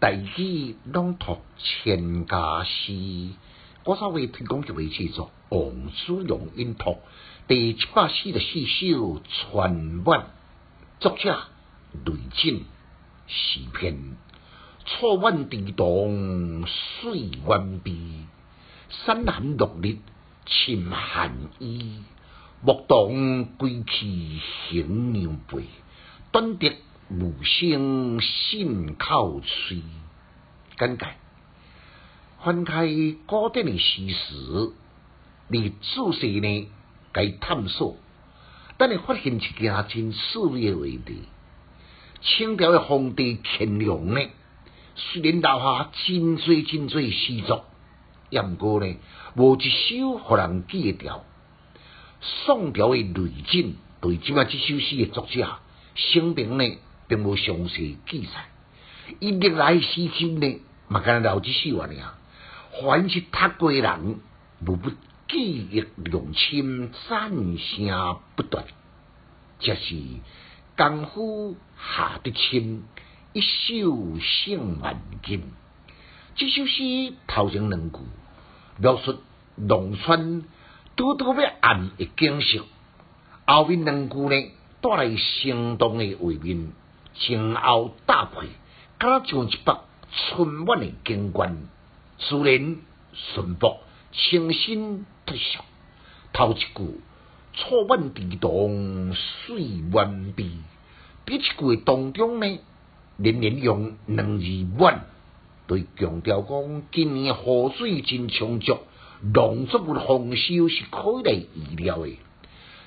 大器朗读千家诗，我稍微提供一位叫做王子荣音读第七百四十四首传闻，作者雷震诗篇。错晚地动水弯悲，山寒落日侵寒衣。牧童归去行牛背，短笛无声信口吹。简介：翻开古典的诗词，你仔细呢该探索，等你发现一件真趣味的话题。清朝的皇帝乾隆呢，虽然留下真多真多诗作，也毋过呢，无一首互人记得牢。宋朝的雷震对即摆即首诗的作者姓名呢，并无详细记载。伊历来诗经呢，嘛敢若留即首安尼啊。凡是读过人，无不记忆良深，赞声不断。这是功夫下得深，一首胜万金。即首诗头前两句描述农村。拄拄要暗的景色，后面两句呢带来生动的画面，前后搭配，敢若像一幅春晚的景观，自然淳朴，清新脱俗。头一句错晚地动水弯悲，第一句当中呢，连连用两字晚，对强调讲今年河水真充足。农作物丰收是可以预料的，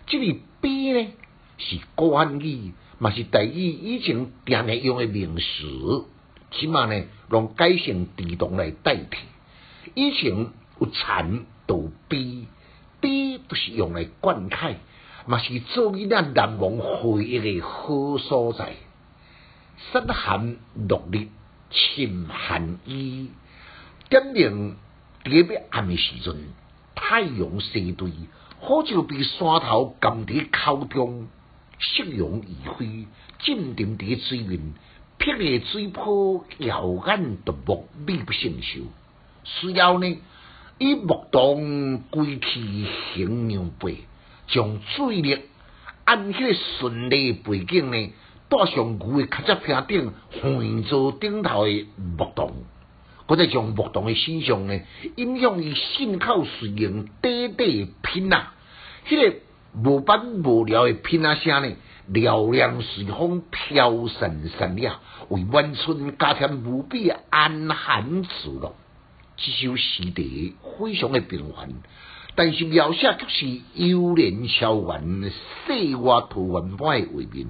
这个悲呢是古汉语，嘛是第一以前定常用的名词，起码呢用改成地动来代替。以前有惨有悲，悲都是用来灌溉，嘛是做伊那难忘回忆的好所在。山寒落日侵寒衣，点明。特别暗的时阵，太阳西对，好像被山头含伫口中，夕阳已飞，浸沉伫水面，碧的水波耀眼夺目，美不胜收。需要呢，以木动归去行牛背，将水力按迄个顺利背景呢，带上牛的脚趾片顶，横坐顶头的木动。我在将木动的形象呢，影响于信口水用短短拼啊，迄个无板无聊的拼啊声呢，嘹亮随风飘散散了，为晚春加添无比安寒自乐。这首诗题非常的平凡，但是描写却是悠然超远、世外桃源般的画面。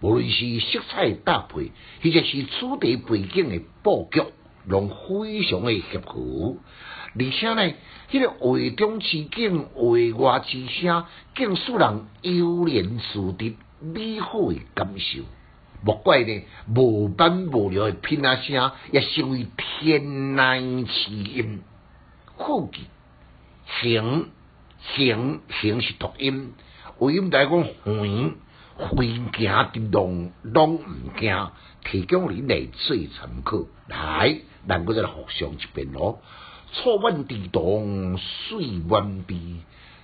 无论是色彩搭配，或者是主题背景的布局。拢非常的协和，而且呢，迄个画中之景、画外之声，更使人悠然自得、美好的感受。莫怪呢，无板无聊的拼啊声，也成为天籁之音。好记，行行行是读音，为音来讲，回回行的拢拢毋惊，提供你来做参考。来。咱搁再互相一遍咯。初温地动水弯悲，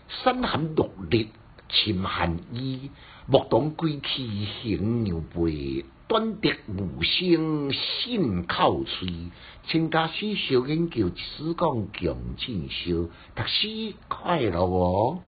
身寒落日侵寒衣。莫当归去行牛背，短笛无声信口吹。请家师小研究，只讲强进修，读书快乐哦。